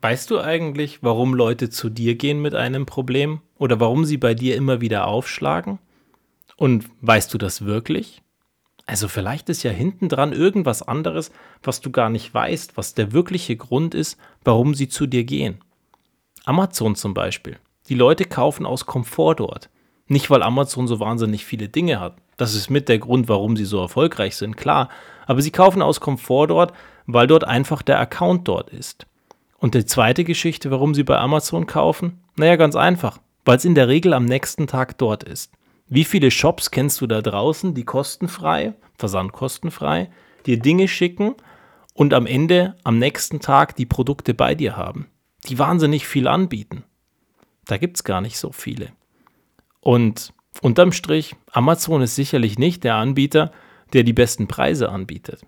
Weißt du eigentlich, warum Leute zu dir gehen mit einem Problem oder warum sie bei dir immer wieder aufschlagen? Und weißt du das wirklich? Also vielleicht ist ja hinten dran irgendwas anderes, was du gar nicht weißt, was der wirkliche Grund ist, warum sie zu dir gehen. Amazon zum Beispiel. Die Leute kaufen aus Komfort dort. Nicht, weil Amazon so wahnsinnig viele Dinge hat. Das ist mit der Grund, warum sie so erfolgreich sind, klar. Aber sie kaufen aus Komfort dort, weil dort einfach der Account dort ist. Und die zweite Geschichte, warum Sie bei Amazon kaufen? Naja, ganz einfach, weil es in der Regel am nächsten Tag dort ist. Wie viele Shops kennst du da draußen, die kostenfrei, versandkostenfrei, dir Dinge schicken und am Ende, am nächsten Tag die Produkte bei dir haben? Die wahnsinnig viel anbieten. Da gibt es gar nicht so viele. Und unterm Strich, Amazon ist sicherlich nicht der Anbieter, der die besten Preise anbietet.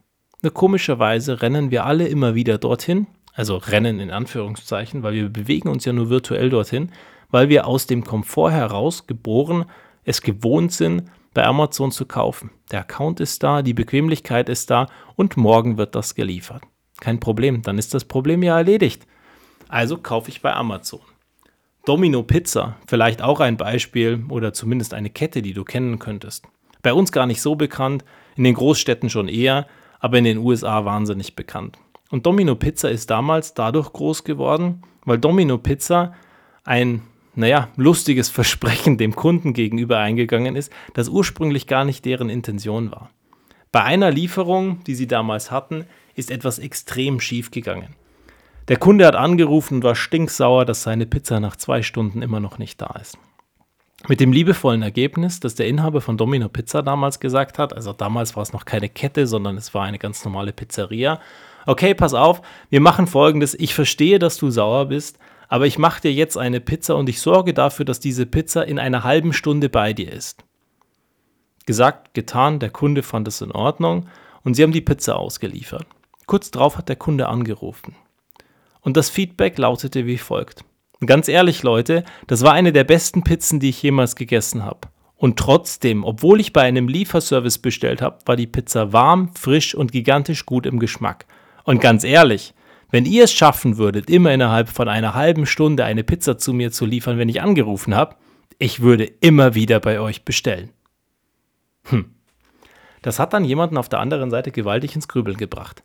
Komischerweise rennen wir alle immer wieder dorthin, also rennen in Anführungszeichen, weil wir bewegen uns ja nur virtuell dorthin, weil wir aus dem Komfort heraus geboren es gewohnt sind, bei Amazon zu kaufen. Der Account ist da, die Bequemlichkeit ist da und morgen wird das geliefert. Kein Problem, dann ist das Problem ja erledigt. Also kaufe ich bei Amazon. Domino Pizza, vielleicht auch ein Beispiel oder zumindest eine Kette, die du kennen könntest. Bei uns gar nicht so bekannt, in den Großstädten schon eher, aber in den USA wahnsinnig bekannt. Und Domino Pizza ist damals dadurch groß geworden, weil Domino Pizza ein, naja, lustiges Versprechen dem Kunden gegenüber eingegangen ist, das ursprünglich gar nicht deren Intention war. Bei einer Lieferung, die sie damals hatten, ist etwas extrem schief gegangen. Der Kunde hat angerufen und war stinksauer, dass seine Pizza nach zwei Stunden immer noch nicht da ist. Mit dem liebevollen Ergebnis, dass der Inhaber von Domino Pizza damals gesagt hat, also damals war es noch keine Kette, sondern es war eine ganz normale Pizzeria, okay, pass auf, wir machen folgendes, ich verstehe, dass du sauer bist, aber ich mache dir jetzt eine Pizza und ich sorge dafür, dass diese Pizza in einer halben Stunde bei dir ist. Gesagt, getan, der Kunde fand es in Ordnung und sie haben die Pizza ausgeliefert. Kurz darauf hat der Kunde angerufen. Und das Feedback lautete wie folgt. Und ganz ehrlich, Leute, das war eine der besten Pizzen, die ich jemals gegessen habe. Und trotzdem, obwohl ich bei einem Lieferservice bestellt habe, war die Pizza warm, frisch und gigantisch gut im Geschmack. Und ganz ehrlich, wenn ihr es schaffen würdet, immer innerhalb von einer halben Stunde eine Pizza zu mir zu liefern, wenn ich angerufen habe, ich würde immer wieder bei euch bestellen. Hm. Das hat dann jemanden auf der anderen Seite gewaltig ins Grübeln gebracht.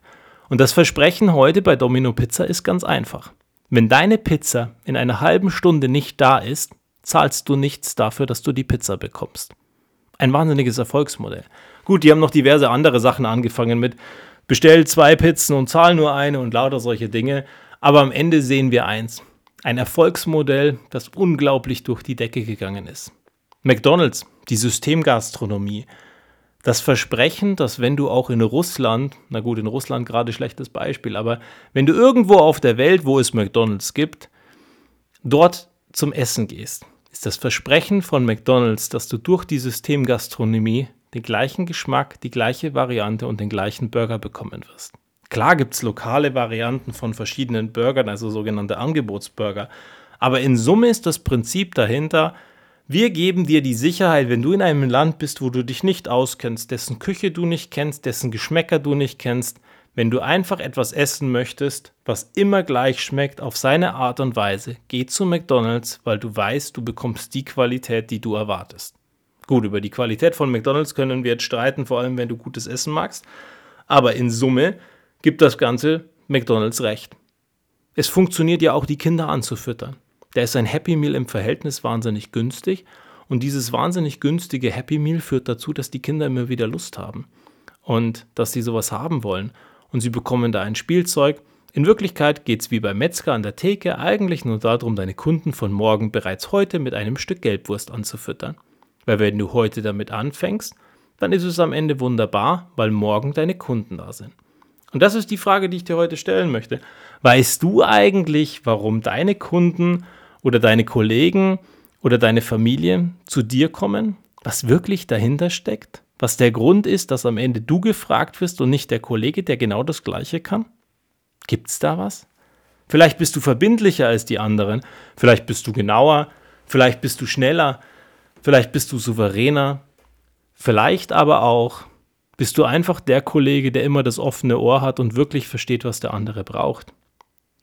Und das Versprechen heute bei Domino Pizza ist ganz einfach. Wenn deine Pizza in einer halben Stunde nicht da ist, zahlst du nichts dafür, dass du die Pizza bekommst. Ein wahnsinniges Erfolgsmodell. Gut, die haben noch diverse andere Sachen angefangen mit bestell zwei Pizzen und zahl nur eine und lauter solche Dinge. Aber am Ende sehen wir eins. Ein Erfolgsmodell, das unglaublich durch die Decke gegangen ist. McDonald's, die Systemgastronomie. Das Versprechen, dass wenn du auch in Russland, na gut, in Russland gerade schlechtes Beispiel, aber wenn du irgendwo auf der Welt, wo es McDonald's gibt, dort zum Essen gehst, ist das Versprechen von McDonald's, dass du durch die Systemgastronomie den gleichen Geschmack, die gleiche Variante und den gleichen Burger bekommen wirst. Klar gibt es lokale Varianten von verschiedenen Burgern, also sogenannte Angebotsburger, aber in Summe ist das Prinzip dahinter, wir geben dir die Sicherheit, wenn du in einem Land bist, wo du dich nicht auskennst, dessen Küche du nicht kennst, dessen Geschmäcker du nicht kennst, wenn du einfach etwas essen möchtest, was immer gleich schmeckt auf seine Art und Weise, geh zu McDonald's, weil du weißt, du bekommst die Qualität, die du erwartest. Gut, über die Qualität von McDonald's können wir jetzt streiten, vor allem wenn du gutes Essen magst. Aber in Summe gibt das Ganze McDonald's recht. Es funktioniert ja auch, die Kinder anzufüttern. Da ist ein Happy Meal im Verhältnis wahnsinnig günstig. Und dieses wahnsinnig günstige Happy Meal führt dazu, dass die Kinder immer wieder Lust haben. Und dass sie sowas haben wollen. Und sie bekommen da ein Spielzeug. In Wirklichkeit geht es wie beim Metzger an der Theke eigentlich nur darum, deine Kunden von morgen bereits heute mit einem Stück Gelbwurst anzufüttern. Weil wenn du heute damit anfängst, dann ist es am Ende wunderbar, weil morgen deine Kunden da sind. Und das ist die Frage, die ich dir heute stellen möchte. Weißt du eigentlich, warum deine Kunden oder deine Kollegen oder deine Familie zu dir kommen? Was wirklich dahinter steckt? Was der Grund ist, dass am Ende du gefragt wirst und nicht der Kollege, der genau das Gleiche kann? Gibt's da was? Vielleicht bist du verbindlicher als die anderen, vielleicht bist du genauer, vielleicht bist du schneller, Vielleicht bist du souveräner. Vielleicht aber auch bist du einfach der Kollege, der immer das offene Ohr hat und wirklich versteht, was der andere braucht.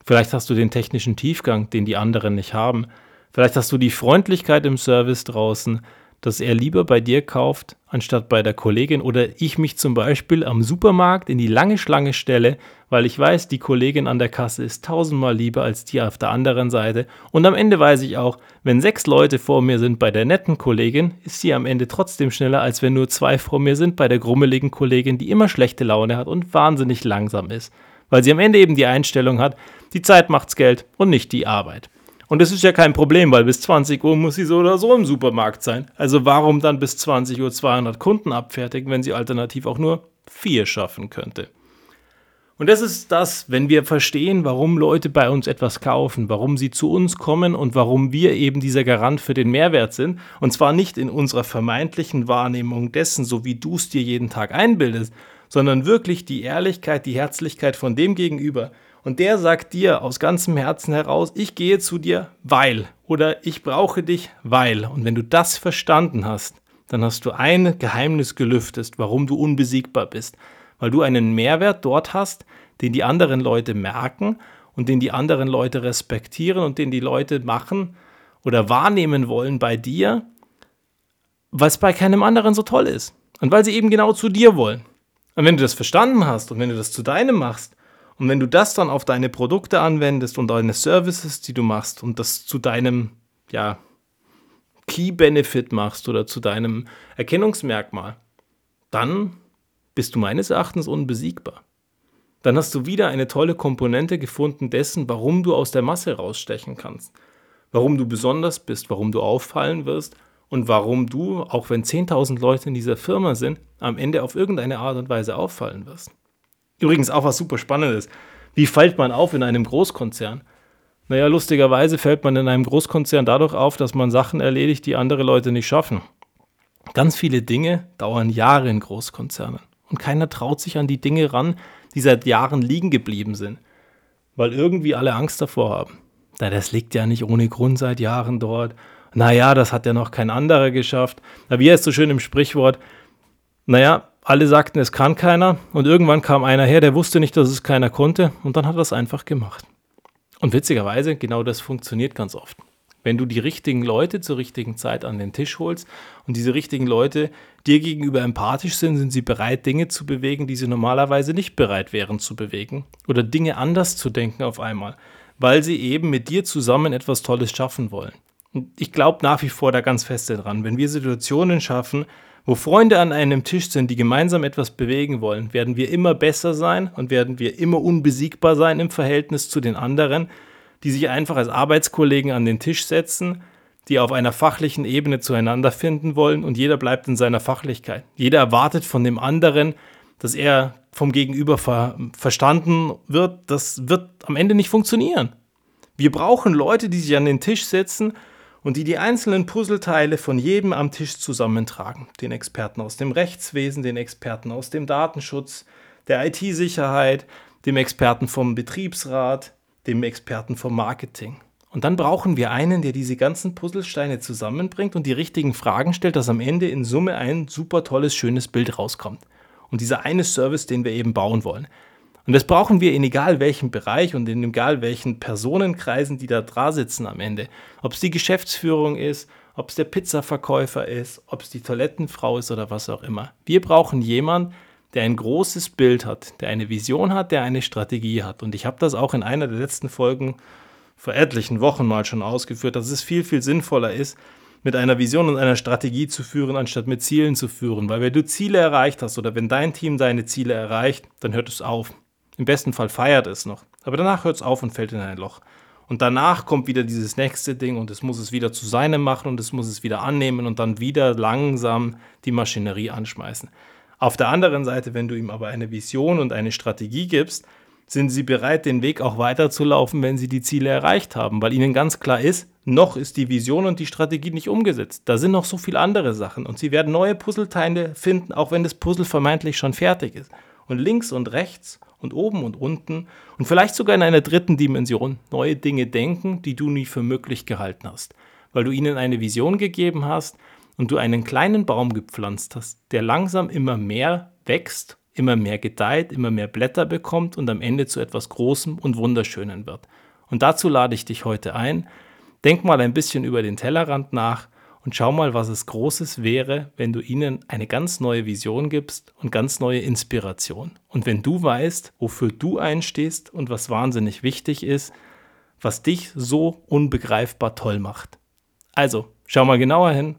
Vielleicht hast du den technischen Tiefgang, den die anderen nicht haben. Vielleicht hast du die Freundlichkeit im Service draußen, dass er lieber bei dir kauft, anstatt bei der Kollegin. Oder ich mich zum Beispiel am Supermarkt in die lange Schlange stelle, weil ich weiß, die Kollegin an der Kasse ist tausendmal lieber als die auf der anderen Seite. Und am Ende weiß ich auch, wenn sechs Leute vor mir sind bei der netten Kollegin, ist sie am Ende trotzdem schneller, als wenn nur zwei vor mir sind bei der grummeligen Kollegin, die immer schlechte Laune hat und wahnsinnig langsam ist, weil sie am Ende eben die Einstellung hat, die Zeit macht's Geld und nicht die Arbeit. Und das ist ja kein Problem, weil bis 20 Uhr muss sie so oder so im Supermarkt sein. Also warum dann bis 20 Uhr 200 Kunden abfertigen, wenn sie alternativ auch nur vier schaffen könnte? Und das ist das, wenn wir verstehen, warum Leute bei uns etwas kaufen, warum sie zu uns kommen und warum wir eben dieser Garant für den Mehrwert sind. Und zwar nicht in unserer vermeintlichen Wahrnehmung dessen, so wie du es dir jeden Tag einbildest, sondern wirklich die Ehrlichkeit, die Herzlichkeit von dem Gegenüber, und der sagt dir aus ganzem Herzen heraus, ich gehe zu dir, weil oder ich brauche dich, weil. Und wenn du das verstanden hast, dann hast du ein Geheimnis gelüftet, warum du unbesiegbar bist. Weil du einen Mehrwert dort hast, den die anderen Leute merken und den die anderen Leute respektieren und den die Leute machen oder wahrnehmen wollen bei dir, was bei keinem anderen so toll ist. Und weil sie eben genau zu dir wollen. Und wenn du das verstanden hast und wenn du das zu deinem machst, und wenn du das dann auf deine Produkte anwendest und deine Services, die du machst und das zu deinem ja, Key Benefit machst oder zu deinem Erkennungsmerkmal, dann bist du meines Erachtens unbesiegbar. Dann hast du wieder eine tolle Komponente gefunden dessen, warum du aus der Masse rausstechen kannst, warum du besonders bist, warum du auffallen wirst und warum du, auch wenn 10.000 Leute in dieser Firma sind, am Ende auf irgendeine Art und Weise auffallen wirst. Übrigens auch was super Spannendes. Wie fällt man auf in einem Großkonzern? Naja, lustigerweise fällt man in einem Großkonzern dadurch auf, dass man Sachen erledigt, die andere Leute nicht schaffen. Ganz viele Dinge dauern Jahre in Großkonzernen. Und keiner traut sich an die Dinge ran, die seit Jahren liegen geblieben sind. Weil irgendwie alle Angst davor haben. Na, das liegt ja nicht ohne Grund seit Jahren dort. Naja, das hat ja noch kein anderer geschafft. Wie heißt so schön im Sprichwort? Naja, alle sagten, es kann keiner und irgendwann kam einer her, der wusste nicht, dass es keiner konnte und dann hat er es einfach gemacht. Und witzigerweise, genau das funktioniert ganz oft. Wenn du die richtigen Leute zur richtigen Zeit an den Tisch holst und diese richtigen Leute dir gegenüber empathisch sind, sind sie bereit, Dinge zu bewegen, die sie normalerweise nicht bereit wären zu bewegen oder Dinge anders zu denken auf einmal, weil sie eben mit dir zusammen etwas Tolles schaffen wollen. Und ich glaube nach wie vor da ganz fest dran, wenn wir Situationen schaffen, wo Freunde an einem Tisch sind, die gemeinsam etwas bewegen wollen, werden wir immer besser sein und werden wir immer unbesiegbar sein im Verhältnis zu den anderen, die sich einfach als Arbeitskollegen an den Tisch setzen, die auf einer fachlichen Ebene zueinander finden wollen und jeder bleibt in seiner Fachlichkeit. Jeder erwartet von dem anderen, dass er vom Gegenüber ver verstanden wird. Das wird am Ende nicht funktionieren. Wir brauchen Leute, die sich an den Tisch setzen und die die einzelnen Puzzleteile von jedem am Tisch zusammentragen. Den Experten aus dem Rechtswesen, den Experten aus dem Datenschutz, der IT-Sicherheit, dem Experten vom Betriebsrat, dem Experten vom Marketing. Und dann brauchen wir einen, der diese ganzen Puzzlesteine zusammenbringt und die richtigen Fragen stellt, dass am Ende in Summe ein super tolles, schönes Bild rauskommt. Und dieser eine Service, den wir eben bauen wollen. Und das brauchen wir in egal welchem Bereich und in egal welchen Personenkreisen, die da dran sitzen am Ende. Ob es die Geschäftsführung ist, ob es der Pizzaverkäufer ist, ob es die Toilettenfrau ist oder was auch immer. Wir brauchen jemanden, der ein großes Bild hat, der eine Vision hat, der eine Strategie hat. Und ich habe das auch in einer der letzten Folgen vor etlichen Wochen mal schon ausgeführt, dass es viel, viel sinnvoller ist, mit einer Vision und einer Strategie zu führen, anstatt mit Zielen zu führen. Weil wenn du Ziele erreicht hast oder wenn dein Team deine Ziele erreicht, dann hört es auf. Im besten Fall feiert es noch. Aber danach hört es auf und fällt in ein Loch. Und danach kommt wieder dieses nächste Ding und es muss es wieder zu seinem machen und es muss es wieder annehmen und dann wieder langsam die Maschinerie anschmeißen. Auf der anderen Seite, wenn du ihm aber eine Vision und eine Strategie gibst, sind sie bereit, den Weg auch weiterzulaufen, wenn sie die Ziele erreicht haben, weil ihnen ganz klar ist, noch ist die Vision und die Strategie nicht umgesetzt. Da sind noch so viele andere Sachen und sie werden neue Puzzleteile finden, auch wenn das Puzzle vermeintlich schon fertig ist. Und links und rechts und oben und unten und vielleicht sogar in einer dritten Dimension neue Dinge denken, die du nie für möglich gehalten hast, weil du ihnen eine Vision gegeben hast und du einen kleinen Baum gepflanzt hast, der langsam immer mehr wächst immer mehr gedeiht, immer mehr Blätter bekommt und am Ende zu etwas Großem und Wunderschönen wird. Und dazu lade ich dich heute ein. Denk mal ein bisschen über den Tellerrand nach und schau mal, was es Großes wäre, wenn du ihnen eine ganz neue Vision gibst und ganz neue Inspiration. Und wenn du weißt, wofür du einstehst und was wahnsinnig wichtig ist, was dich so unbegreifbar toll macht. Also, schau mal genauer hin